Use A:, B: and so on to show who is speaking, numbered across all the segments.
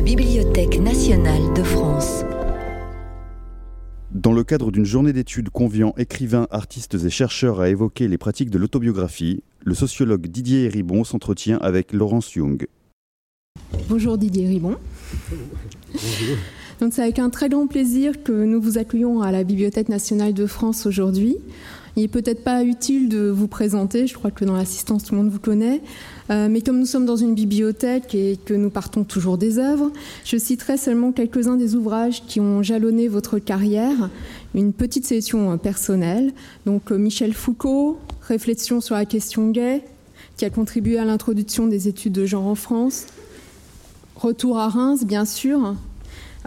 A: la Bibliothèque nationale de France.
B: Dans le cadre d'une journée d'études conviant écrivains, artistes et chercheurs à évoquer les pratiques de l'autobiographie, le sociologue Didier Ribon s'entretient avec Laurence Young.
C: Bonjour Didier Ribon.
D: Bonjour.
C: Donc c'est avec un très grand plaisir que nous vous accueillons à la Bibliothèque nationale de France aujourd'hui. Il n'est peut-être pas utile de vous présenter, je crois que dans l'assistance tout le monde vous connaît, euh, mais comme nous sommes dans une bibliothèque et que nous partons toujours des œuvres, je citerai seulement quelques-uns des ouvrages qui ont jalonné votre carrière, une petite sélection personnelle. Donc euh, Michel Foucault, Réflexion sur la question gay, qui a contribué à l'introduction des études de genre en France, Retour à Reims, bien sûr,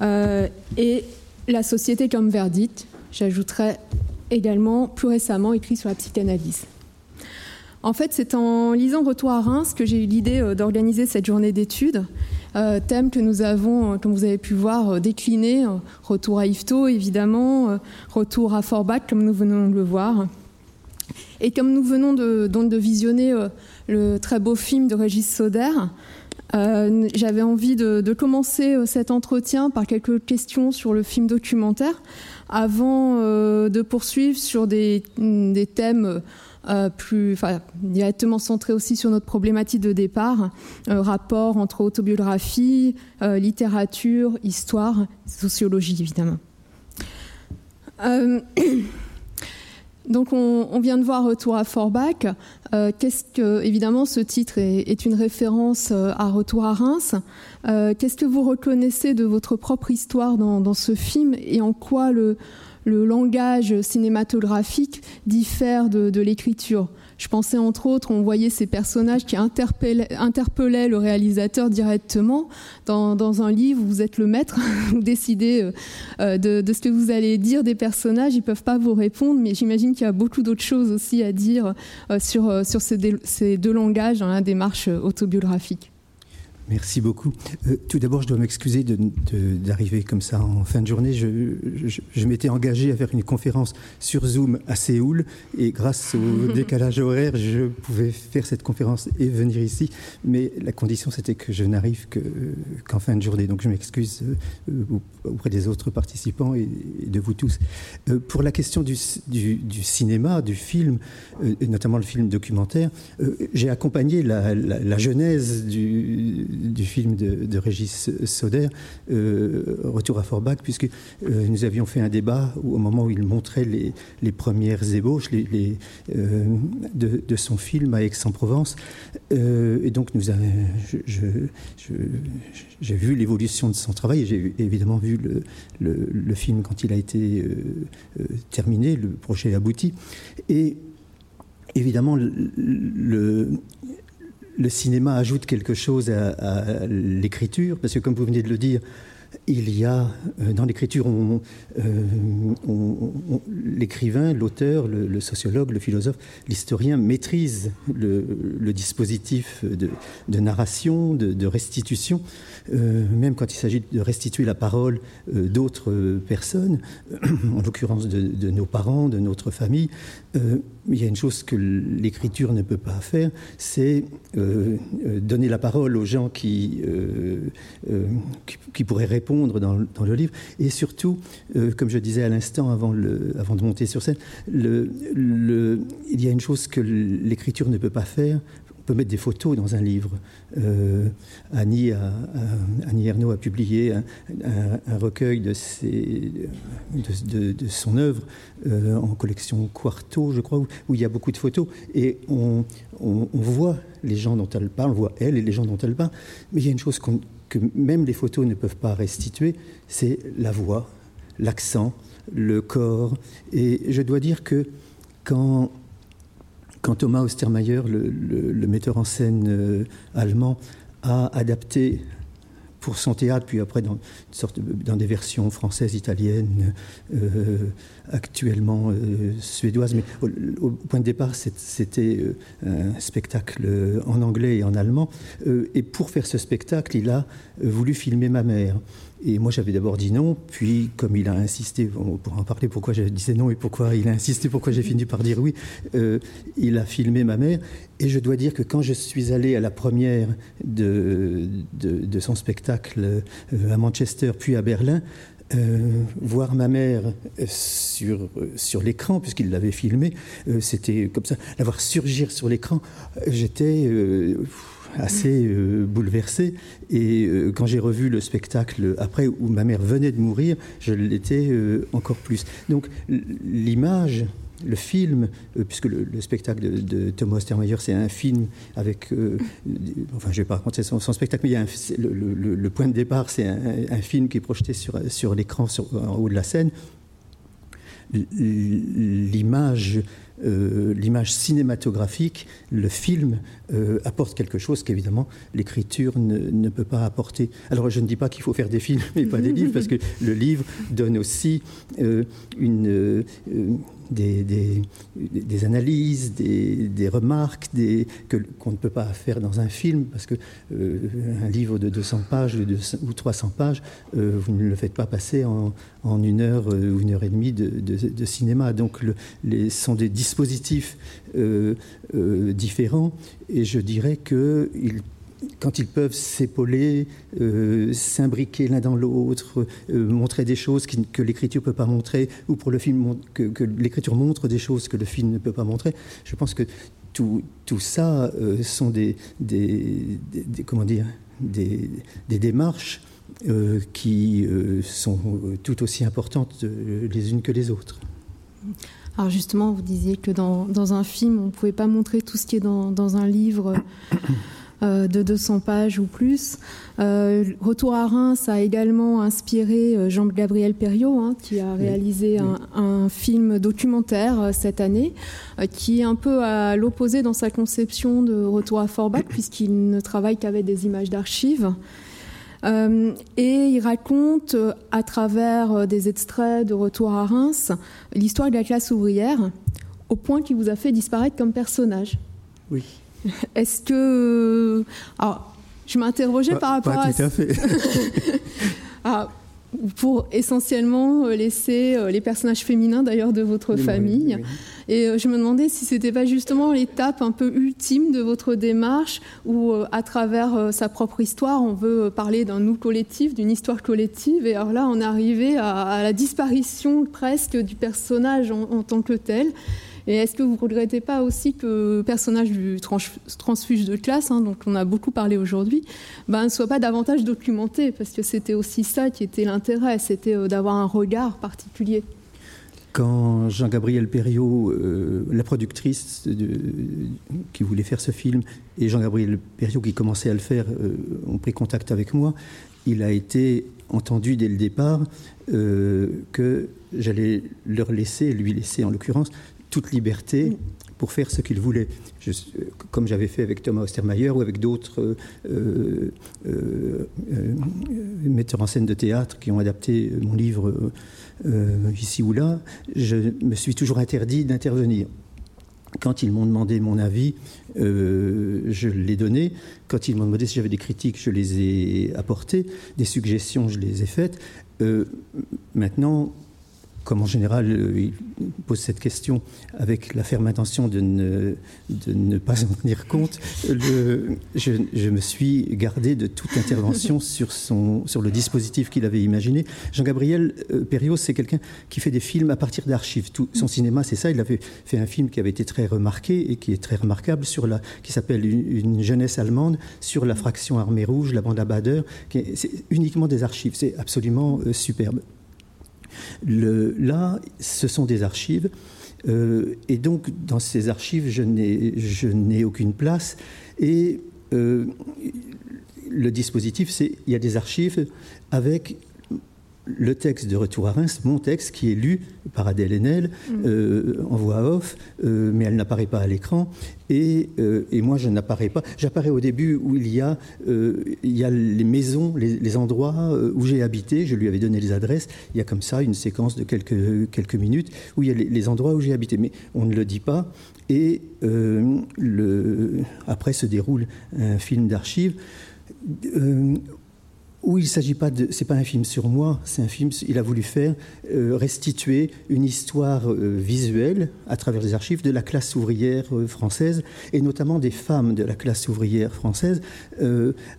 C: euh, et La société comme verdict. J'ajouterai également plus récemment écrit sur la psychanalyse. En fait, c'est en lisant Retour à Reims que j'ai eu l'idée euh, d'organiser cette journée d'études, euh, thème que nous avons, comme vous avez pu voir, décliné. Retour à Yvetot, évidemment, retour à Forbach, comme nous venons de le voir. Et comme nous venons de, visionner le très beau film de Régis Sauder, euh, j'avais envie de, commencer euh, cet entretien par quelques questions sur le film documentaire avant euh, de poursuivre sur des, thèmes plus directement centrés aussi sur notre problématique de départ, rapport entre autobiographie, littérature, histoire, sociologie évidemment. Donc on, vient de voir Retour à Forbach. Euh, qu'est-ce que, évidemment, ce titre est, une référence euh, à Retour à Reims. Euh, qu'est-ce que vous reconnaissez de votre propre histoire dans, ce film et en quoi le, langage cinématographique diffère de l'écriture? Je pensais entre autres, on voyait ces personnages qui interpellaient, le réalisateur directement. Dans, un livre, vous êtes le maître, vous décidez euh, euh, de, ce que vous allez dire des personnages, ils ne peuvent pas vous répondre, mais j'imagine qu'il y a beaucoup d'autres choses aussi à dire euh, sur, sur ces, deux langages dans la démarche autobiographique.
D: Merci beaucoup. Euh, tout d'abord, je dois m'excuser d'arriver comme ça en fin de journée. Je, m'étais engagé à faire une conférence sur Zoom à Séoul et grâce au décalage horaire, je pouvais faire cette conférence et venir ici. Mais la condition, c'était que je n'arrive qu'en fin de journée. Donc, je m'excuse euh, auprès des autres participants et, de vous tous. Euh, pour la question du, cinéma, du film, notamment le film documentaire, j'ai accompagné la, la genèse du du film de, Régis Soder, euh, Retour à Forbach, puisque euh, nous avions fait un débat au moment où il montrait les, premières ébauches euh, de, son film à Aix-en-Provence. et donc, nous j'ai vu l'évolution de son travail et j'ai évidemment vu le, film quand il a été terminé, le projet abouti. Et évidemment, le, le cinéma ajoute quelque chose à, l'écriture, parce que comme vous venez de le dire, il y a euh, dans l'écriture, euh, l'écrivain, l'auteur, le, sociologue, le philosophe, l'historien maîtrise le, dispositif de, narration, de, restitution, euh, même quand il s'agit de restituer la parole d'autres personnes, en l'occurrence de, nos parents, de notre famille. il y a une chose que l'écriture ne peut pas faire, c'est donner la parole aux gens qui, qui pourraient répondre dans, le livre. Et surtout, euh, comme je disais à l'instant avant, avant de monter sur scène, il y a une chose que l'écriture ne peut pas faire. On peut mettre des photos dans un livre. Euh, Annie, a, a publié un, recueil de, son œuvre euh, en collection Quarto, je crois, où, il y a beaucoup de photos. Et on, on, voit les gens dont elle parle, on voit elle et les gens dont elle parle. Mais il y a une chose qu'on même les photos ne peuvent pas restituer, c'est la voix, l'accent, le corps. Et je dois dire que quand, quand Thomas Ostermayer, le, metteur en scène euh, allemand, a adapté pour son théâtre, puis après dans des versions françaises, italiennes, euh, actuellement suédoise, mais au, point de départ, c'était un spectacle en anglais et en allemand. et pour faire ce spectacle, il a voulu filmer ma mère. Et moi, j'avais d'abord dit non, puis comme il a insisté, on pourra en parler pourquoi je disais non et pourquoi il a insisté, pourquoi j'ai fini par dire oui, euh, il a filmé ma mère. Et je dois dire que quand je suis allé à la première de, de, son spectacle euh, à Manchester, puis à Berlin, euh, voir ma mère sur, sur l'écran, puisqu'il l'avait filmé, c'était comme ça, la voir surgir sur l'écran, j'étais assez euh, bouleversé. Et euh, quand j'ai revu le spectacle après, où ma mère venait de mourir, je l'étais euh, encore plus. Donc l'image, le film, puisque le, spectacle de, Thomas Ostermeyer, c'est un film avec. enfin, je ne vais pas raconter son, spectacle, mais il y a le, point de départ, c'est un, film qui est projeté sur, sur l'écran en haut de la scène. L'image euh, l'image cinématographique, le film euh, apporte quelque chose qu'évidemment l'écriture ne, peut pas apporter. Alors je ne dis pas qu'il faut faire des films mais pas des livres, parce que le livre donne aussi euh, une, des, des, analyses, des, remarques qu'on ne peut pas faire dans un film, parce que euh, un livre de 200 pages ou 300 pages, euh, vous ne le faites pas passer en, une heure euh, ou une heure et demie de, cinéma. Donc le, les, sont des dispositifs différents, et je dirais qu'ils quand ils peuvent s'épauler, euh, s'imbriquer l'un dans l'autre, euh, montrer des choses que l'écriture ne peut pas montrer, ou pour le film que, l'écriture montre des choses que le film ne peut pas montrer, je pense que tout, ça euh, sont des, comment dire, des démarches qui sont tout aussi importantes les unes que les autres.
C: Alors justement, vous disiez que dans, dans un film, on ne pouvait pas montrer tout ce qui est dans, dans un livre. Euh, de 200 pages ou plus. Euh, Retour à Reims a également inspiré euh, Jean-Gabriel Perriot, hein, qui a réalisé Un, film documentaire cette année, qui est un peu à l'opposé dans sa conception de Retour à Forbach, puisqu'il ne travaille qu'avec des images d'archives. Et il raconte à travers des extraits de Retour à Reims l'histoire de la classe ouvrière, au point qu'il vous a fait disparaître comme personnage.
D: Oui.
C: Est-ce que. Alors, je m'interrogeais par rapport
D: pas tout à, fait.
C: ah, pour essentiellement euh, laisser euh, les personnages féminins d'ailleurs de votre famille. Et euh, je me demandais si c'était pas justement l'étape un peu ultime de votre démarche où à travers sa propre histoire, on veut parler d'un nous collectif, d'une histoire collective. Et alors là, on est arrivé à, la disparition presque du personnage en tant que tel. Et est-ce que vous ne regrettez pas aussi que le personnage du transfuge de classe, hein, dont on a beaucoup parlé aujourd'hui, ben, ne soit pas davantage documenté Parce que c'était aussi ça qui était l'intérêt, c'était euh, d'avoir un regard particulier.
D: Quand Jean-Gabriel Perriot, euh, la productrice qui voulait faire ce film, et Jean-Gabriel Perriot qui commençait à le faire, euh, ont pris contact avec moi, il a été entendu dès le départ que j'allais leur laisser, lui laisser en l'occurrence, toute liberté pour faire ce qu'il voulait. comme j'avais fait avec Thomas Ostermeyer ou avec d'autres euh, euh, euh, metteurs en scène de théâtre qui ont adapté mon livre ici ou là, je me suis toujours interdit d'intervenir. Quand ils m'ont demandé mon avis, je l'ai donné. Quand ils m'ont demandé si j'avais des critiques, je les ai apportées. Des suggestions, je les ai faites. maintenant, comme en général, euh, il pose cette question avec la ferme intention de ne, de ne pas en tenir compte, le, je, me suis gardé de toute intervention sur, son, sur le dispositif qu'il avait imaginé. Jean-Gabriel euh, Perriot, c'est quelqu'un qui fait des films à partir d'archives. Tout son cinéma, c'est ça. Il avait fait un film qui avait été très remarqué et qui est très remarquable, sur la, qui s'appelle une, jeunesse allemande, sur la fraction armée rouge, la bande à Bader. C'est uniquement des archives. C'est absolument euh, là, ce sont des archives. Euh, et donc, dans ces archives, je n'ai aucune place. Et euh, le dispositif, c'est il y a des archives avec le texte de Retour à Reims, mon texte, qui est lu par Adèle Haenel mm. euh, en voix off, euh, mais elle n'apparaît pas à l'écran. Et, euh, et, moi, je n'apparais pas. J'apparais au début où il y a, il y a les maisons, les, endroits où j'ai habité. Je lui avais donné les adresses. Il y a comme ça une séquence de quelques, quelques minutes où il y a les, endroits où j'ai habité. Mais on ne le dit pas. Et le, après se déroule un film d'archives où il s'agit pas de, c'est pas un film sur moi, c'est un film, il a voulu faire euh, restituer une histoire euh, visuelle à travers les archives de la classe ouvrière euh, française et notamment des femmes de la classe ouvrière française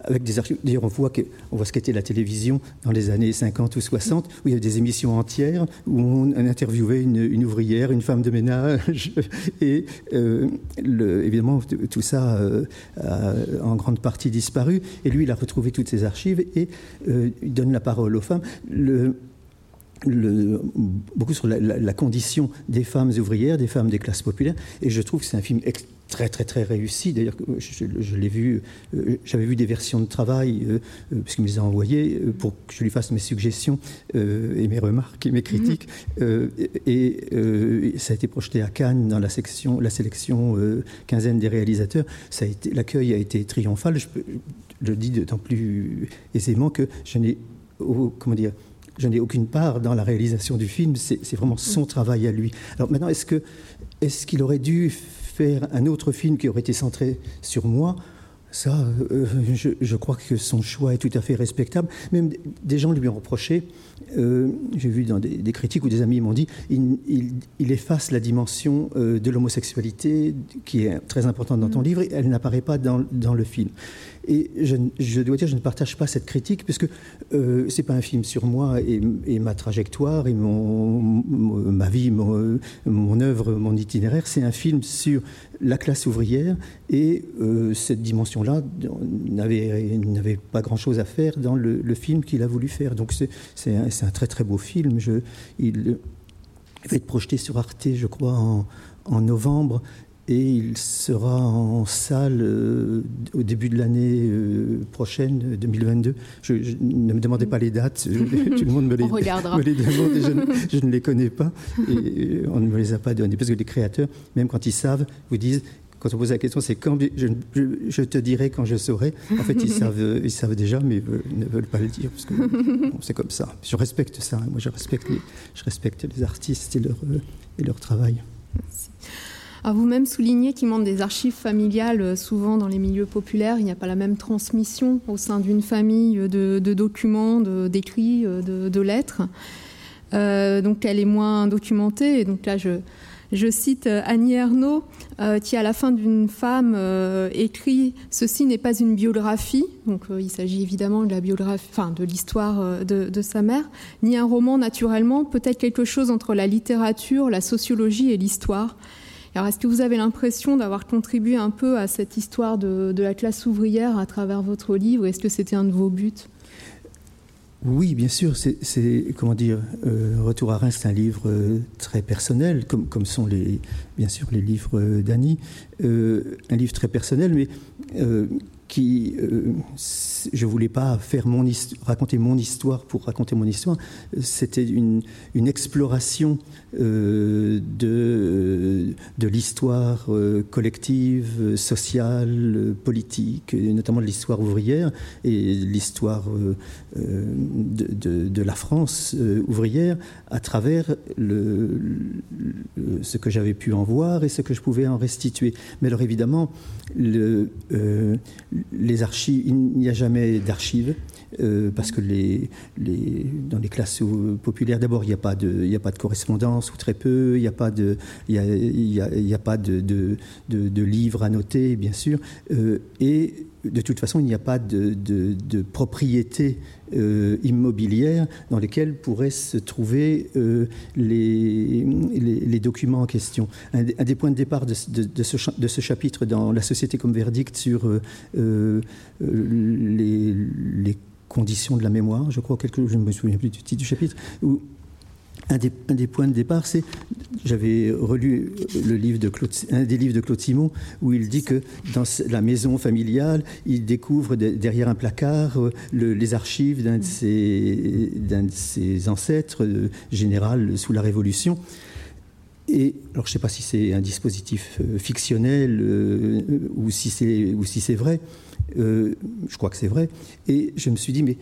D: avec des archives. D'ailleurs, on voit que, on voit ce qu'était la télévision dans les années 50 ou 60 où il y avait des émissions entières où on interviewait une, ouvrière, une femme de ménage et évidemment tout ça a en grande partie disparu et lui il a retrouvé toutes ces archives et euh, il donne la parole aux femmes. Beaucoup sur la, condition des femmes ouvrières, des femmes des classes populaires, et je trouve que c'est un film très très très réussi. D'ailleurs, je, l'ai vu, euh, j'avais vu des versions de travail, euh, puisqu'il me les a envoyées, pour que je lui fasse mes suggestions et mes remarques et mes critiques. Mm-hmm. et ça a été projeté à Cannes dans la, section, la sélection quinzaine des réalisateurs. L'accueil a été triomphal. Je, je le dis d'autant plus aisément que je n'ai comment dire je n'ai aucune part dans la réalisation du film, c'est vraiment son travail à lui. Alors maintenant, est-ce que est-ce qu'il aurait dû faire un autre film qui aurait été centré sur moi ça, euh, je, crois que son choix est tout à fait respectable. Même des gens lui ont reproché, euh, j'ai vu dans des, critiques où des amis m'ont dit, il, il, efface la dimension euh, de l'homosexualité qui est très importante dans ton mm. livre, et elle n'apparaît pas dans, dans, le film. Et je, dois dire, je ne partage pas cette critique, puisque euh, ce n'est pas un film sur moi et, ma trajectoire, et mon, ma vie, mon, mon, œuvre, mon itinéraire. C'est un film sur la classe ouvrière, et euh, cette dimension-là n'avait pas grand-chose à faire dans le, film qu'il a voulu faire. Donc c'est un, un, très très beau film. Je, il va être projeté sur Arte, je crois, en, en novembre et il sera en salle euh, au début de l'année euh, prochaine, 2022. Je, ne me demandez pas les dates, tout le monde me les, me les demande et je, ne les connais pas et on ne me les a pas données. Parce que les créateurs, même quand ils savent, vous disent quand on pose la question, c'est quand je, te dirai quand je saurai. En fait, ils savent, ils savent déjà, mais ils ne veulent pas le dire parce que c'est comme ça. Je respecte ça. Moi, je respecte les, je respecte les artistes et leur, et leur travail. Merci
C: vous-même soulignez qu'il manque des archives familiales euh, souvent dans les milieux populaires. Il n'y a pas la même transmission au sein d'une famille de, documents, d'écrits, de, de, lettres. Euh, donc elle est moins documentée. Et donc là, je, cite euh, Annie Ernaux, qui à la fin d'une femme écrit Ceci n'est pas une biographie. Donc il s'agit évidemment de la biographie, enfin de l'histoire de, de, sa mère, ni un roman naturellement, peut-être quelque chose entre la littérature, la sociologie et l'histoire. Alors, est-ce que vous avez l'impression d'avoir contribué un peu à cette histoire de, la classe ouvrière à travers votre livre? Est-ce que c'était un de vos buts?
D: Oui, bien sûr. C'est comment dire, euh, Retour à Reims, c'est un livre euh, très personnel, comme, sont les, bien sûr les livres d'Annie. Euh, un livre très personnel, mais qui, euh, je voulais pas faire mon raconter mon histoire pour raconter mon histoire. C'était une, une, exploration euh, de, de l'histoire euh, collective, sociale, politique, notamment de l'histoire ouvrière et l'histoire de, de, la France ouvrière à travers le, ce que j'avais pu en voir et ce que je pouvais en restituer. Mais alors évidemment, le, les archives, il n'y a jamais d'archives. Euh, parce que dans les classes populaires, d'abord, il n'y a, pas de, pas de correspondance, ou très peu, il n'y a pas de, y a, pas de, livres à noter, bien sûr, euh, et de toute façon, il n'y a pas de, propriété euh, immobilière dans lesquelles pourraient se trouver les, les, documents en question. Un, des points de départ de, ce, chapitre dans La société comme verdict sur les, les conditions de la mémoire, je crois, quelque, je ne me souviens plus du titre du chapitre, un des, points de départ, c'est j'avais relu le livre de un des livres de Claude Simon où il dit que dans la maison familiale, il découvre derrière un placard euh, les archives d'un de, ses, ancêtres, euh, général sous la Révolution. Et alors, je ne sais pas si c'est un dispositif euh, fictionnel ou si c'est vrai. je crois que c'est vrai. Et je me suis dit, mais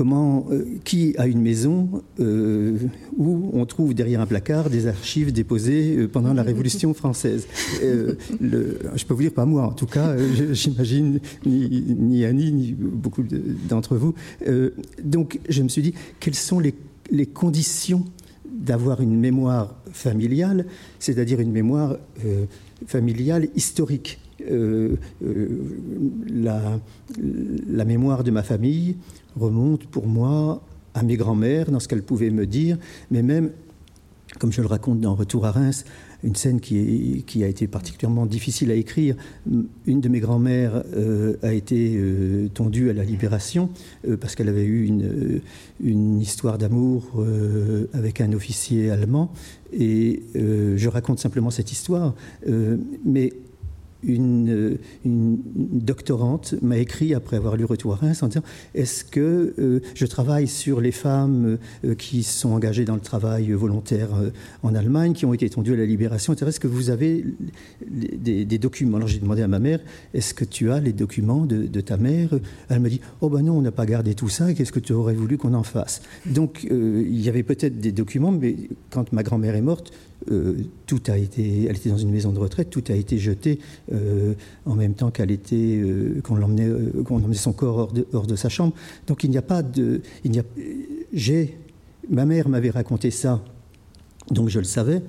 D: comment, euh, qui a une maison euh, où on trouve derrière un placard des archives déposées euh, pendant la Révolution française Je peux vous dire, pas moi en tout cas, j'imagine ni, ni, Annie, ni beaucoup d'entre vous. donc je me suis dit, quelles sont les conditions d'avoir une mémoire familiale, c'est-à-dire une mémoire familiale historique? La, la, mémoire de ma famille, remonte pour moi à mes grands-mères, dans ce qu'elles pouvaient me dire, mais même, comme je le raconte dans Retour à Reims, une scène qui, a été particulièrement difficile à écrire. Une de mes grands-mères euh, a été euh, tondue à la libération euh, parce qu'elle avait eu une, une histoire d'amour avec un officier allemand. Et je raconte simplement cette histoire. mais une, doctorante m'a écrit après avoir lu Retour à Reims en disant Est-ce que euh, je travaille sur les femmes euh, qui sont engagées dans le travail volontaire euh, en Allemagne, qui ont été étendues à la libération, Est-ce que vous avez des, documents? Alors j'ai demandé à ma mère Est-ce que tu as les documents de, de ta mère? Elle me dit Oh ben non, on n'a pas gardé tout ça, qu'est-ce que tu aurais voulu qu'on en fasse Donc il y avait peut-être des documents, mais quand ma grand-mère est morte, euh, tout a été, elle était dans une maison de retraite, tout a été jeté euh, en même temps qu'elle était, euh, qu'on l'emmenait, qu'on emmenait son corps hors de, hors de, sa chambre. Donc il n'y a pas de, il n'y a, j'ai, ma mère m'avait raconté ça, donc je le savais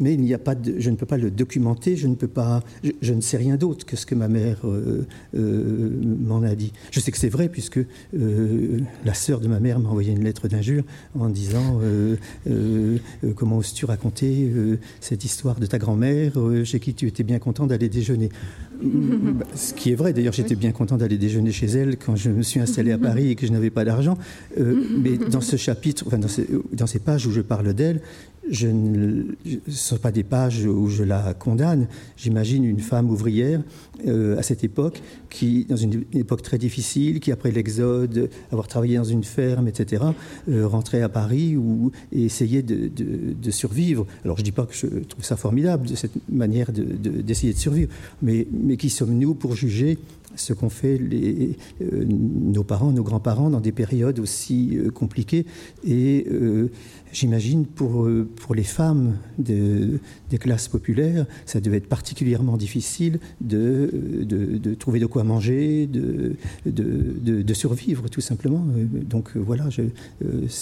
D: mais il n'y a pas je ne peux pas le documenter, je ne peux pas, je, ne sais rien d'autre que ce que ma mère euh, euh, m'en a dit. Je sais que c'est vrai puisque euh, la sœur de ma mère m'a envoyé une lettre d'injure en disant comment oses-tu raconter cette histoire de ta grand-mère chez qui tu étais bien content d'aller déjeuner? ce qui est vrai, d'ailleurs, j'étais bien content d'aller déjeuner chez elle quand je me suis installé à Paris et que je n'avais pas d'argent. mais dans ce chapitre, enfin dans, dans ces pages où je parle d'elle, je ne, ce ne sont pas des pages où je la condamne. J'imagine une femme ouvrière euh, à cette époque, qui, dans une époque très difficile, qui après l'exode, avoir travaillé dans une ferme, etc., euh, rentrait à Paris ou, et essayait de, survivre. Alors je ne dis pas que je trouve ça formidable, de cette manière d'essayer de, survivre, mais, mais qui sommes-nous pour juger ce qu'ont fait euh, nos parents, nos grands-parents dans des périodes aussi compliquées et J'imagine pour, euh, pour les femmes de, des classes populaires, ça devait être particulièrement difficile de, de, trouver de quoi manger, de, de, survivre tout simplement. Euh, donc euh, voilà, ce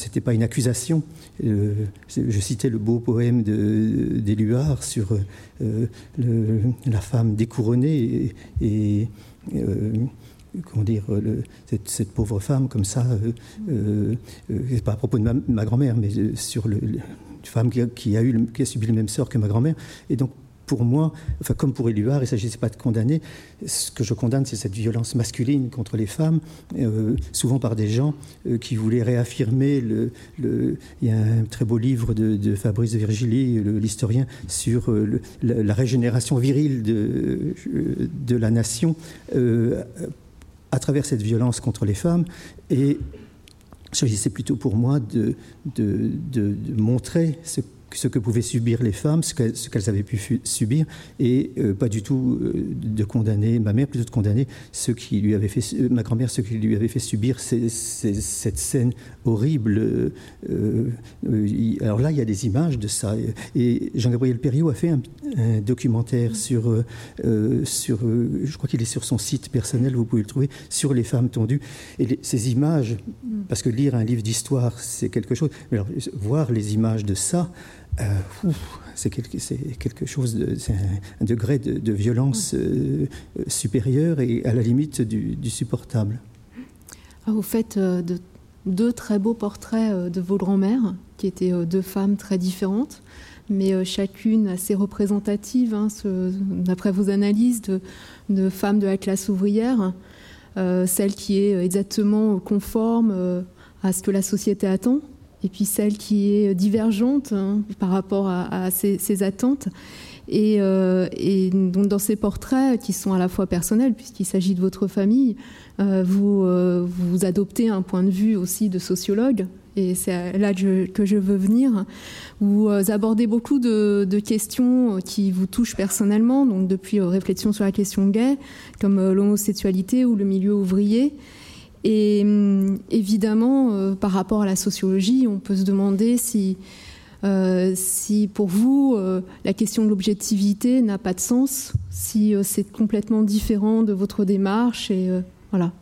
D: n'était pas une accusation. Je citais le beau poème d'Éluard sur la femme découronnée et, comment dire, euh, cette, pauvre femme comme ça, euh, euh, euh pas à propos de ma, grand-mère, mais sur le, une femme qui a, qui a subi le même sort que ma grand-mère. Et donc, pour moi, enfin, comme pour Éluard, il ne s'agissait pas de condamner. Ce que je condamne, c'est cette violence masculine contre les femmes, souvent par des gens qui voulaient réaffirmer. Il y a un très beau livre de, Fabrice Virgili, l'historien, sur la, régénération virile de, la nation à travers cette violence contre les femmes. Et il s'agissait plutôt pour moi de, de montrer ce ce que pouvaient subir les femmes, ce qu'elles avaient pu subir, et euh, pas du tout euh, de condamner, ma mère plutôt de condamner ceux qui lui avaient fait, euh, ma grand-mère, ceux qui lui avaient fait subir cette scène horrible. alors là, il y a des images de ça. Et Jean-Gabriel Perriot a fait un, documentaire sur, sur je crois qu'il est sur son site personnel, vous pouvez le trouver, sur les femmes tondues. Et ces images, parce que lire un livre d'histoire, c'est quelque chose, mais alors, voir les images de ça, euh, c'est quelque, quelque, chose, c'est un, degré de, violence euh, supérieur et à la limite du, supportable.
C: Ah, vous faites euh, de, deux très beaux portraits de vos grands-mères, qui étaient deux femmes très différentes, mais chacune assez représentative, hein, d'après vos analyses, de, de, femmes de la classe ouvrière, celle qui est exactement conforme à ce que la société attend et puis celle qui est divergente hein, par rapport à, ces, attentes. Et, donc dans ces portraits qui sont à la fois personnels, puisqu'il s'agit de votre famille, vous, vous adoptez un point de vue aussi de sociologue, et c'est là que je, veux venir. Vous euh, abordez beaucoup de, questions qui vous touchent personnellement, donc depuis euh, réflexion sur la question gay, comme euh, l'homosexualité ou le milieu ouvrier. Et hum, évidemment, par rapport à la sociologie, on peut se demander si, si pour vous, la question de l'objectivité n'a pas de sens, si c'est complètement différent de votre démarche. Et voilà.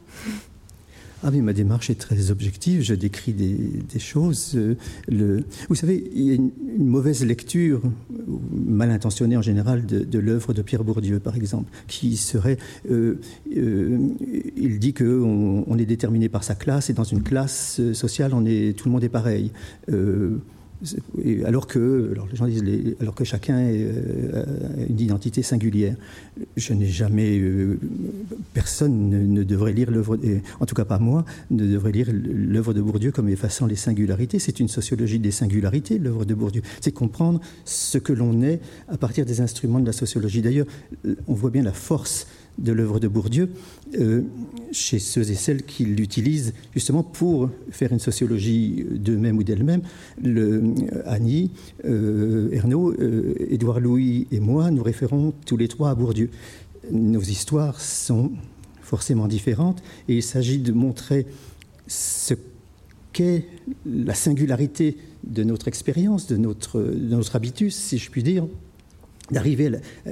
D: Ah oui, ma démarche est très objective, je décris des, choses. Euh. Vous savez, il y a une, mauvaise lecture, mal intentionnée en général, de, l'œuvre de Pierre Bourdieu, par exemple, qui serait... Euh, euh, il dit qu'on on est déterminé par sa classe, et dans une classe sociale, tout le monde est pareil alors que, alors les gens disent, alors que chacun a euh, une identité singulière. Je n'ai jamais, euh, personne ne, devrait lire l'œuvre, en tout cas pas moi, ne devrait lire l'œuvre de Bourdieu comme effaçant les singularités. C'est une sociologie des singularités, l'œuvre de Bourdieu. C'est comprendre ce que l'on est à partir des instruments de la sociologie. D'ailleurs, on voit bien la force de l'œuvre de Bourdieu euh, chez ceux et celles qui l'utilisent justement pour faire une sociologie d'eux-mêmes ou d'elles-mêmes. Le, euh, Annie, euh, Ernaud, Édouard Louis et moi, nous référons tous les trois à Bourdieu. Nos histoires sont forcément différentes et il s'agit de montrer ce qu'est la singularité de notre expérience, de notre, de notre habitus, si je puis dire, d'arriver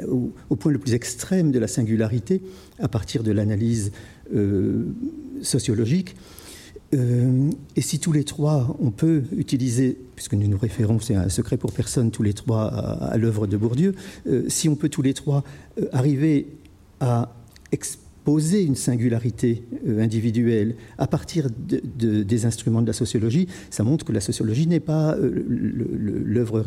D: au, point le plus extrême de la singularité à partir de l'analyse euh, sociologique. Euh, et si tous les trois, on peut utiliser, puisque nous nous référons, c'est un secret pour personne, tous les trois à, l'œuvre de Bourdieu, euh, si on peut tous les trois arriver à poser une singularité euh, individuelle à partir de, des instruments de la sociologie, ça montre que la sociologie n'est pas euh, l'œuvre,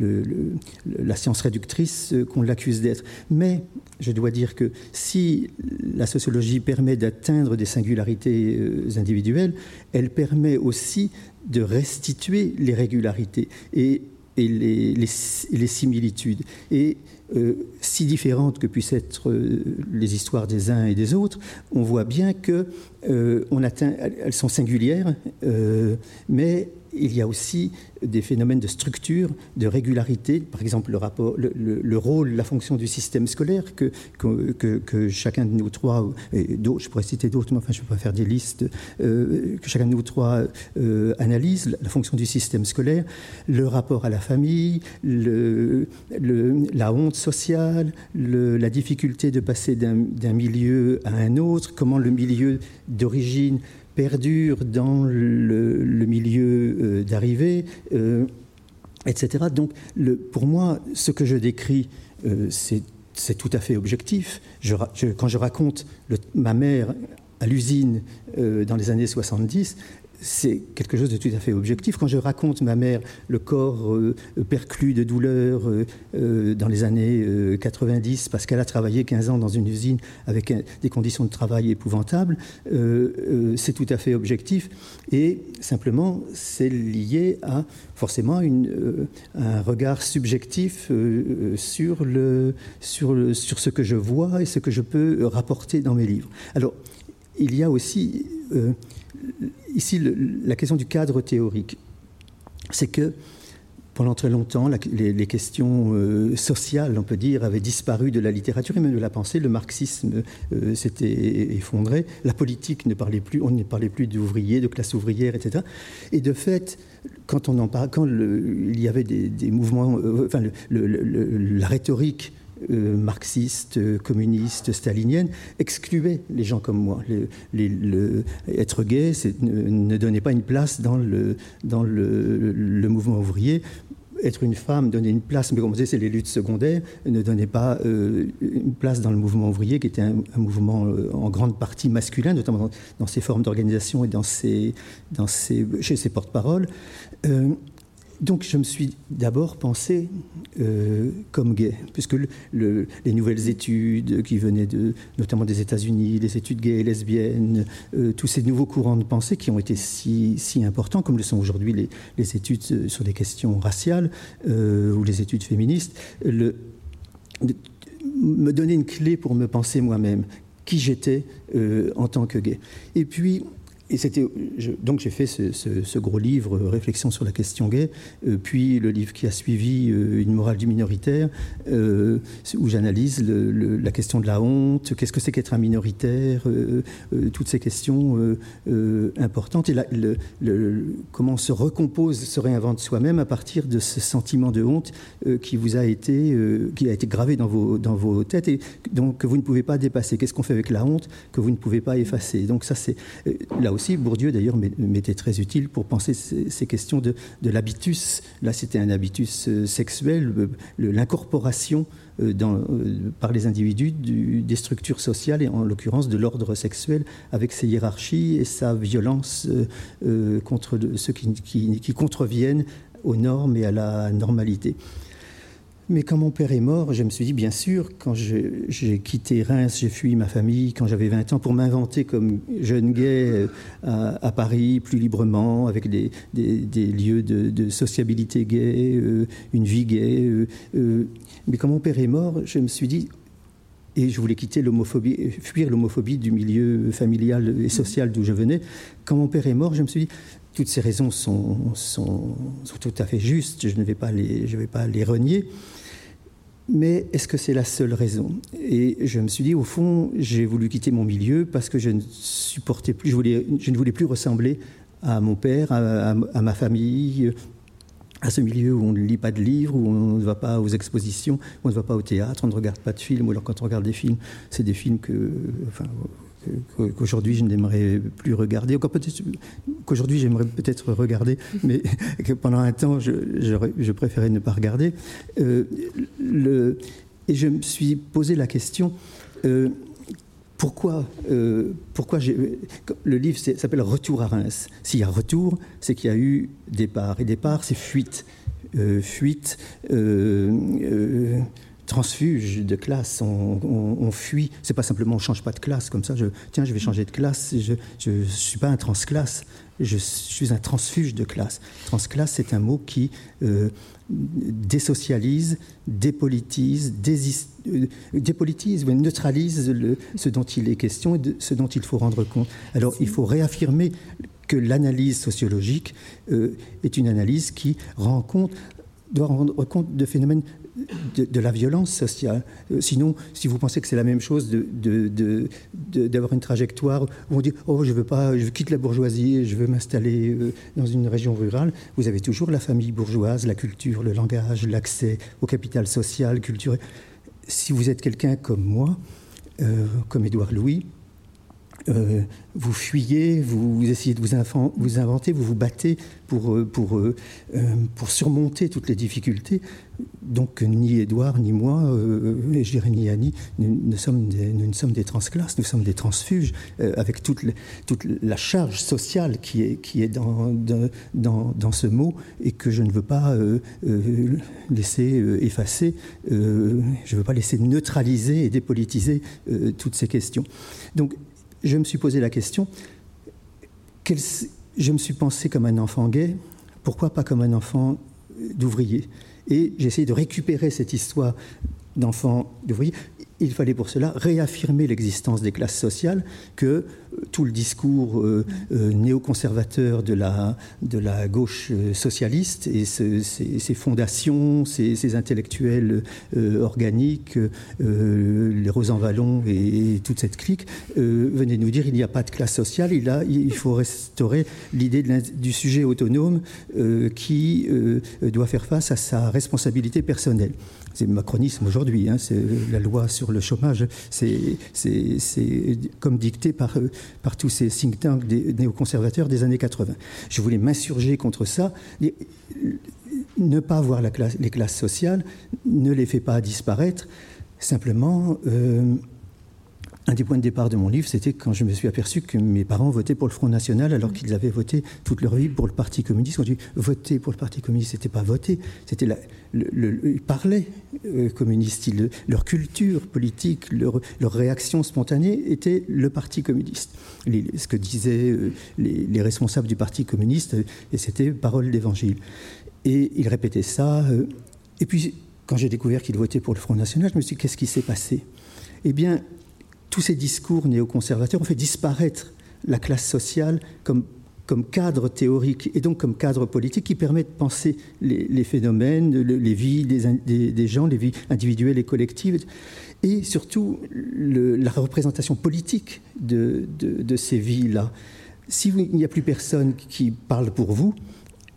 D: la science réductrice euh, qu'on l'accuse d'être. Mais je dois dire que si la sociologie permet d'atteindre des singularités individuelles, elle permet aussi de restituer les régularités et, et les, similitudes. Et euh, si différentes que puissent être euh, les histoires des uns et des autres, on voit bien que euh, sont singulières, mais il y a aussi des phénomènes de structure, de régularité, par exemple le, rapport, le, rôle, la fonction du système scolaire que, chacun de nous trois, d'autres, je pourrais citer d'autres, mais enfin je ne peux pas faire des listes, euh, que chacun de nous trois euh, analyse, la, fonction du système scolaire, le rapport à la famille, le, la honte sociale, la difficulté de passer d'un milieu à un autre, comment le milieu d'origine perdure dans le, milieu euh, d'arrivée, euh, etc. Donc, pour moi, ce que je décris, euh, c'est tout à fait objectif. quand je raconte ma mère à l'usine dans les années 70, c'est quelque chose de tout à fait objectif. Quand je raconte ma mère, le corps euh, perclus de douleur euh, euh, dans les années 90, parce qu'elle a travaillé 15 ans dans une usine avec des conditions de travail épouvantables, c'est tout à fait objectif. Et simplement, c'est lié à forcément un regard subjectif sur, le, sur, sur ce que je vois et ce que je peux rapporter dans mes livres. Alors, il y a aussi ici la question du cadre théorique. C'est que pendant très longtemps, les, questions euh, sociales, on peut dire, avaient disparu de la littérature et même de la pensée. Le marxisme euh, s'était effondré. La politique ne parlait plus, on ne parlait plus d'ouvriers, de classe ouvrière, etc. Et de fait, quand on en parle, quand il y avait des, mouvements, euh, enfin, la rhétorique euh, marxiste, communiste, stalinienne, excluait les gens comme moi. être gay ne, ne, donnait pas une place dans le, dans mouvement ouvrier. Être une femme donnait une place, mais comme on disait, c'est les luttes secondaires, ne donnait pas euh, une place dans le mouvement ouvrier, qui était un, mouvement euh, en grande partie masculin, notamment dans, ses formes d'organisation et dans dans ses, chez ses porte-paroles. Donc je me suis d'abord pensé euh, comme gay, puisque les nouvelles études qui venaient de, notamment des États-Unis, les études gays et lesbiennes, euh, tous ces nouveaux courants de pensée qui ont été si, importants, comme le sont aujourd'hui les, études sur les questions raciales euh, ou les études féministes, me donner une clé pour me penser moi-même, qui j'étais en tant que gay. Et puis, et c'était donc j'ai fait ce, gros livre Réflexion sur la question gay, euh, puis le livre qui a suivi euh, Une morale du minoritaire, euh, où j'analyse la question de la honte, qu'est-ce que c'est qu'être un minoritaire, toutes ces questions importantes et comment on se recompose, se réinvente soi-même à partir de ce sentiment de honte qui vous a été qui a été gravé dans vos dans vos têtes et donc que vous ne pouvez pas dépasser. Qu'est-ce qu'on fait avec la honte que vous ne pouvez pas effacer? Donc ça c'est là aussi, Bourdieu d'ailleurs m'était très utile pour penser ces, questions de, l'habitus. Là, c'était un habitus euh, sexuel, euh, l'incorporation euh, par les individus des structures sociales et en l'occurrence de l'ordre sexuel avec ses hiérarchies et sa violence contre ceux qui contreviennent aux normes et à la normalité. Mais quand mon père est mort, je me suis dit, bien sûr, quand j'ai quitté Reims, j'ai fui ma famille quand j'avais 20 ans pour m'inventer comme jeune gay euh, à, Paris, plus librement, avec des, lieux de, sociabilité gay, euh, une vie gay. Euh, mais quand mon père est mort, je me suis dit, et je voulais quitter l'homophobie, fuir l'homophobie du milieu familial et social d'où je venais. Quand mon père est mort, je me suis dit, toutes ces raisons sont, tout à fait justes, je ne vais pas les renier. Mais est-ce que c'est la seule raison? Et je me suis dit, au fond, j'ai voulu quitter mon milieu parce que je ne supportais plus, je, voulais, ne voulais plus ressembler à mon père, à, ma famille, à ce milieu où on ne lit pas de livres, où on ne va pas aux expositions, où on ne va pas au théâtre, on ne regarde pas de films, ou alors quand on regarde des films, c'est des films que, qu'aujourd'hui je n'aimerais plus regarder, qu'aujourd'hui j'aimerais peut-être regarder, mais que pendant un temps je, préférais ne pas regarder. Euh, et je me suis posé la question. Euh, pourquoi, euh, pourquoi le livre s'appelle Retour à Reims S'il y a retour, c'est qu'il y a eu départ. Et départ, c'est fuite. fuite transfuge de classe, on, on, fuit. C'est pas simplement on change pas de classe comme ça. Je, tiens, je vais changer de classe. Je ne suis pas un transclasse. Je suis un transfuge de classe. Transclasse, c'est un mot qui euh, désocialise, dépolitise, euh, dépolitise, neutralise ce dont il est question et ce dont il faut rendre compte. Alors, il faut réaffirmer que l'analyse sociologique euh, est une analyse qui rend compte doit rendre compte de phénomènes de, la violence sociale. Euh, sinon, si vous pensez que c'est la même chose d'avoir une trajectoire où on dit oh je veux pas, je quitte la bourgeoisie, je veux m'installer euh, dans une région rurale, vous avez toujours la famille bourgeoise, la culture, le langage, l'accès au capital social, culturel. Si vous êtes quelqu'un comme moi, euh, comme Édouard Louis, euh, vous fuyez, vous, essayez de vous, inventer, vous vous battez pour, euh, euh, pour surmonter toutes les difficultés. Donc ni Édouard, ni moi, et je dirais ni Annie, nous, nous, sommes des transclasses, nous sommes des transfuges, avec toute, la charge sociale qui est, dans, dans, ce mot et que je ne veux pas laisser effacer, je ne veux pas laisser neutraliser et dépolitiser toutes ces questions. Donc je me suis posé la question, je me suis pensé comme un enfant gay, pourquoi pas comme un enfant d'ouvrier? Et j'ai essayé de récupérer cette histoire d'enfant d'ouvrier. Il fallait pour cela réaffirmer l'existence des classes sociales, que tout le discours euh, euh, néoconservateur de la, de la gauche socialiste et ses, fondations, ses, intellectuels organiques, les Rosan Vallon et, toute cette clique, venaient nous dire il n'y a pas de classe sociale, il, a, il faut restaurer l'idée du sujet autonome qui doit faire face à sa responsabilité personnelle. C'est macronisme aujourd'hui, hein, c'est la loi sur le chômage, c'est comme dicté par, par tous ces think tanks des néoconservateurs des années 80. Je voulais m'insurger contre ça. Ne pas voir les classes sociales ne les fait pas disparaître, simplement. Euh, un des points de départ de mon livre, c'était quand je me suis aperçu que mes parents votaient pour le Front National alors qu'ils avaient voté toute leur vie pour le Parti communiste. Je dis voter pour le Parti communiste, c'était pas voter, c'était ils parlaient euh, communistes. leur culture politique, leur, réaction spontanée était le Parti communiste. ce que disaient euh, les, responsables du Parti communiste, et c'était parole d'évangile. Et ils répétaient ça. Euh, et puis, quand j'ai découvert qu'ils votaient pour le Front National, je me suis dit, qu'est-ce qui s'est passé? Eh bien, tous ces discours néoconservateurs ont fait disparaître la classe sociale comme, cadre théorique et donc comme cadre politique qui permet de penser les, phénomènes, les vies des, gens, les vies individuelles et collectives, et surtout la représentation politique de, ces vies-là. Si il n'y a plus personne qui parle pour vous,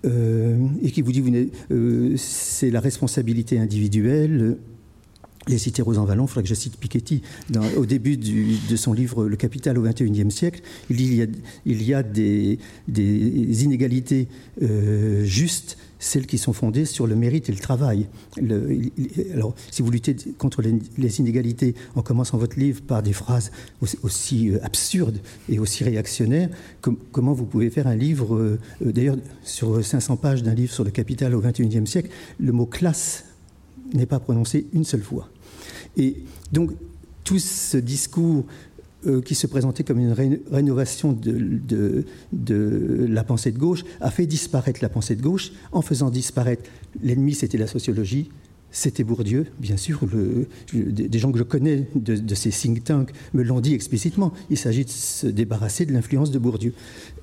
D: euh, et qui vous dit euh, c'est la responsabilité individuelle, les citer aux Vallon, il faudrait que je cite Piketty. au début de son livre Le Capital au XXIe siècle, il dit il y a, des, inégalités euh, justes, celles qui sont fondées sur le mérite et le travail. alors, si vous luttez contre les, inégalités en commençant votre livre par des phrases aussi, euh, absurdes et aussi réactionnaires, comment vous pouvez faire un livre, euh, d'ailleurs, sur 500 pages d'un livre sur le Capital au XXIe siècle, le mot classe n'est pas prononcé une seule fois. Et donc, tout ce discours euh, qui se présentait comme une rénovation de, de, la pensée de gauche a fait disparaître la pensée de gauche. En faisant disparaître l'ennemi, c'était la sociologie, c'était Bourdieu, bien sûr. des gens que je connais de, ces think tanks me l'ont dit explicitement. Il s'agit de se débarrasser de l'influence de Bourdieu,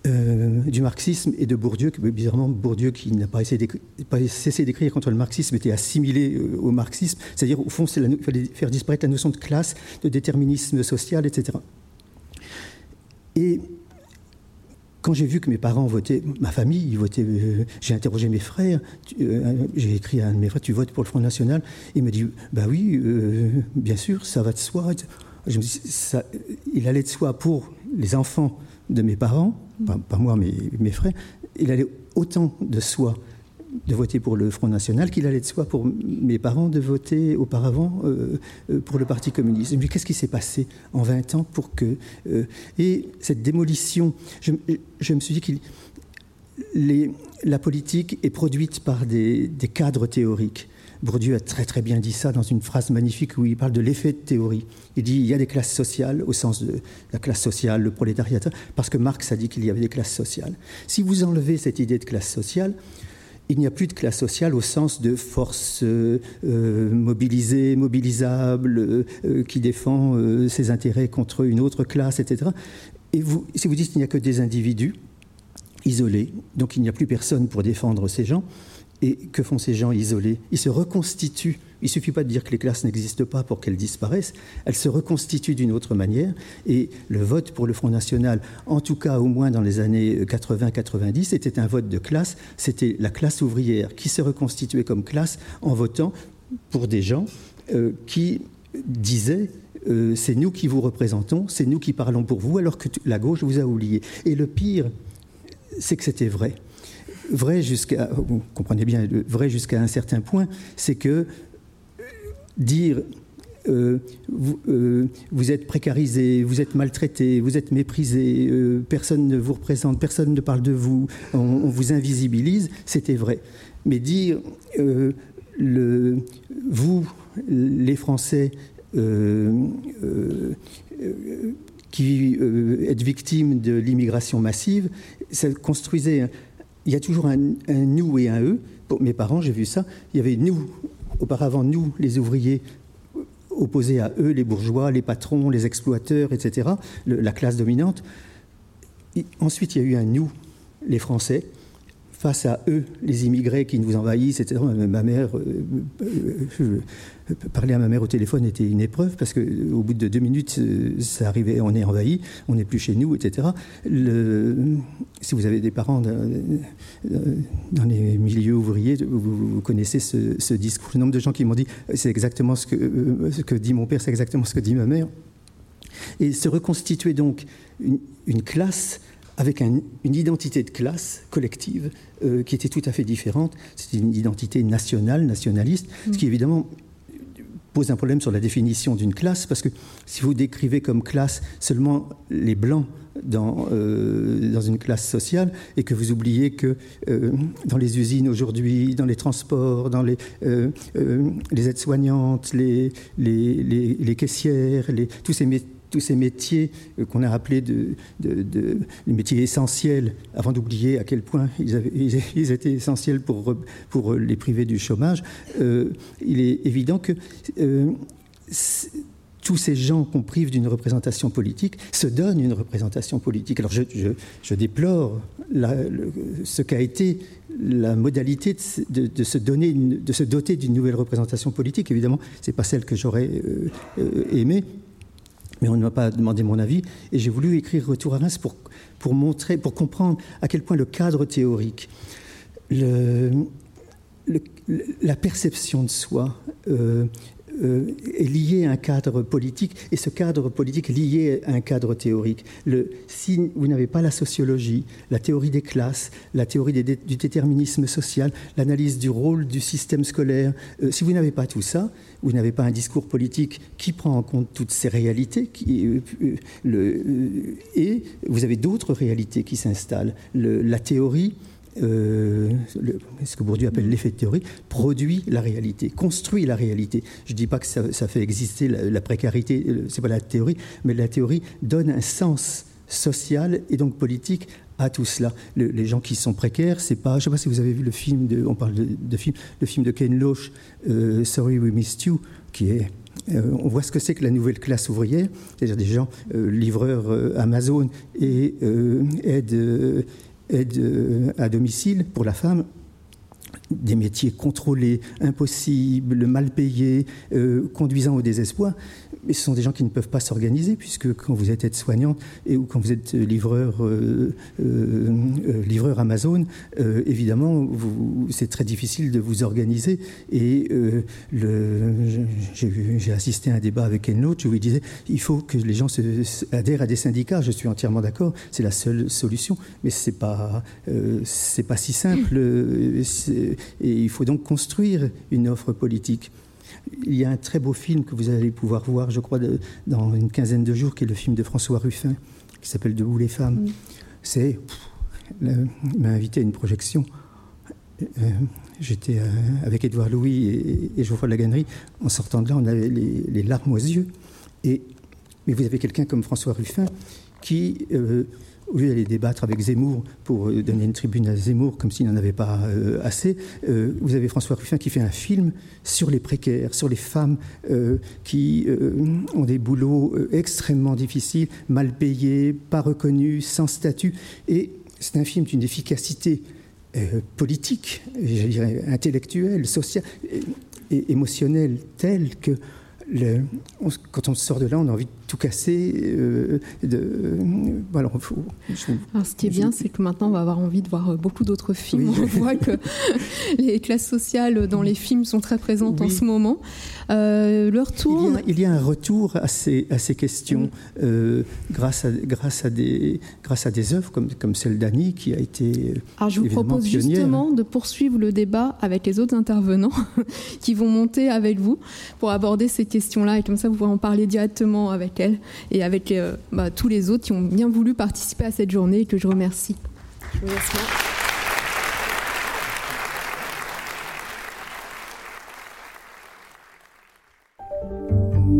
D: euh, du marxisme et de Bourdieu. Bizarrement, Bourdieu qui n'a pas, cessé d'écrire contre le marxisme était assimilé euh, au marxisme. C'est-à-dire, au fond, il fallait faire disparaître la notion de classe, de déterminisme social, etc. Et quand j'ai vu que mes parents votaient, ma famille votait, euh, j'ai interrogé mes frères, euh, j'ai écrit à un de mes frères, tu votes pour le Front National? Il me dit, bah oui, euh, bien sûr, ça va de soi. Il allait de soi pour les enfants de mes parents, pas, moi, mais mes frères, il allait autant de soi de voter pour le Front National qu'il allait de soi pour mes parents de voter auparavant euh, euh, pour le Parti communiste. Mais qu'est-ce qui s'est passé en 20 ans pour que... Euh, et cette démolition, je, me suis dit que la politique est produite par des, cadres théoriques. Bourdieu a très très bien dit ça dans une phrase magnifique où il parle de l'effet de théorie. Il dit il y a des classes sociales au sens de la classe sociale, le prolétariat, parce que Marx a dit qu'il y avait des classes sociales. Si vous enlevez cette idée de classe sociale, il n'y a plus de classe sociale au sens de force euh, euh, mobilisée, mobilisable, euh, qui défend ses intérêts contre une autre classe, etc. Et si vous dites qu'il n'y a que des individus isolés, donc il n'y a plus personne pour défendre ces gens, et que font ces gens isolés? Ils se reconstituent. Il ne suffit pas de dire que les classes n'existent pas pour qu'elles disparaissent. Elles se reconstituent d'une autre manière. Et le vote pour le Front National, en tout cas au moins dans les années 80-90, c'était un vote de classe. C'était la classe ouvrière qui se reconstituait comme classe en votant pour des gens euh, qui disaient euh, c'est nous qui vous représentons, c'est nous qui parlons pour vous, alors que la gauche vous a oublié. Et le pire, c'est que c'était vrai vrai jusqu'à, vous comprenez bien, vrai jusqu'à un certain point, c'est que euh, dire euh, euh, vous, êtes précarisé, vous êtes maltraité, vous êtes méprisé, personne ne vous représente, personne ne parle de vous, on, vous invisibilise, c'était vrai. Mais dire vous, les Français, qui êtes victimes de l'immigration massive, ça construisait il y a toujours un, nous et un eux. Pour mes parents, j'ai vu ça. Il y avait nous, auparavant nous, les ouvriers, opposés à eux, les bourgeois, les patrons, les exploiteurs, etc., la classe dominante. ensuite, il y a eu un nous, les Français, face à eux, les immigrés qui nous envahissent, etc. Ma mère, euh, euh, parler à ma mère au téléphone était une épreuve parce qu'au bout de deux minutes, euh, ça arrivait, on est envahi, on n'est plus chez nous, etc. si vous avez des parents dans, les milieux ouvriers, vous, connaissez ce, discours. Le nombre de gens qui m'ont dit, c'est exactement que, ce que dit mon père, c'est exactement ce que dit ma mère. Et se reconstituer donc une classe avec une identité de classe collective euh, qui était tout à fait différente. C'était une identité nationale, nationaliste, ce qui évidemment pose un problème sur la définition d'une classe, parce que si vous décrivez comme classe seulement les blancs dans, euh, dans une classe sociale, et que vous oubliez que euh, dans les usines aujourd'hui, dans les transports, dans les, euh, les aides-soignantes, les, les, les, caissières, les, tous ces métiers, tous ces métiers qu'on a appelés de, métiers essentiels, avant d'oublier à quel point ils, étaient essentiels pour, pour les priver du chômage, il est évident que tous ces gens qu'on prive d'une représentation politique se donnent une représentation politique. Alors je, déplore ce qu'a été la modalité de, se donner, de se doter d'une nouvelle représentation politique. Évidemment, ce n'est pas celle que j'aurais euh, euh, aimée, mais on ne m'a pas demandé mon avis. Et j'ai voulu écrire Retour à Reims pour, montrer, pour comprendre à quel point le cadre théorique, la perception de soi, euh, est lié à un cadre politique et ce cadre politique est lié à un cadre théorique. Si vous n'avez pas la sociologie, la théorie des classes, la théorie du déterminisme social, l'analyse du rôle du système scolaire, euh, si vous n'avez pas tout ça, vous n'avez pas un discours politique qui prend en compte toutes ces réalités euh, et vous avez d'autres réalités qui s'installent. La théorie euh, ce que Bourdieu appelle l'effet de théorie, produit la réalité, construit la réalité. Je ne dis pas que ça, fait exister la, précarité, euh, c'est pas la théorie, mais la théorie donne un sens social et donc politique à tout cela. les gens qui sont précaires, c'est pas. Je ne sais pas si vous avez vu le film de. On parle de, film, le film de Ken Loach, euh, Sorry We Missed You, qui est on voit ce que c'est que la nouvelle classe ouvrière, c'est-à-dire des gens livreurs Amazon et aide aide à domicile pour la femme des métiers contrôlés, impossibles, mal payés, euh, conduisant au désespoir. Mais ce sont des gens qui ne peuvent pas s'organiser, puisque quand vous êtes aide-soignante et ou quand vous êtes livreur, euh, euh, livreur Amazon, évidemment, c'est très difficile de vous organiser. Et j'ai assisté à un débat avec Enloach où il disait il faut que les gens se, adhèrent à des syndicats. Je suis entièrement d'accord, c'est la seule solution, mais pas c'est pas si simple et il faut donc construire une offre politique. Il y a un très beau film que vous allez pouvoir voir, je crois, dans une quinzaine de jours, qui est le film de François Ruffin, qui s'appelle Debout les femmes. C'est. Il m'a invité à une projection. Euh, j'étais euh, avec Édouard Louis et, et Geoffroy de la Gannerie. En sortant de là, on avait les, larmes aux yeux. Et, mais vous avez quelqu'un comme François Ruffin qui. Euh, au lieu d'aller débattre avec Zemmour pour euh, donner une tribune à Zemmour comme s'il n'en avait pas euh, assez, euh, vous avez François Ruffin qui fait un film sur les précaires, sur les femmes qui ont des boulots extrêmement difficiles, mal payés, pas reconnus, sans statut. Et c'est un film d'une efficacité politique, intellectuelle, sociale et émotionnelle telle que quand on sort de là, on a envie de tout casser. Euh, de,
C: voilà, faut, Alors, ce qui est bien, c'est que maintenant, on va avoir envie de voir euh, beaucoup d'autres films. On voit que les classes sociales dans les films sont très présentes en ce moment. Euh, le retour...
D: il, y a, un retour à ces, à ces questions euh, grâce, à, grâce, à des, grâce à des œuvres comme, comme celle d'Annie qui a été.
C: Alors, je vous propose justement de poursuivre le débat avec les autres intervenants qui vont monter avec vous pour aborder ces questions-là et comme ça, vous pourrez en parler directement avec elle et avec euh, bah, tous les autres qui ont bien voulu participer à cette journée et que je remercie.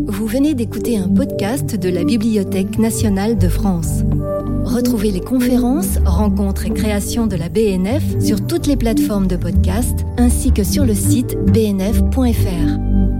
A: Vous venez d'écouter un podcast de la Bibliothèque nationale de France. Retrouvez les conférences, rencontres et créations de la BNF sur toutes les plateformes de podcast ainsi que sur le site bnf.fr.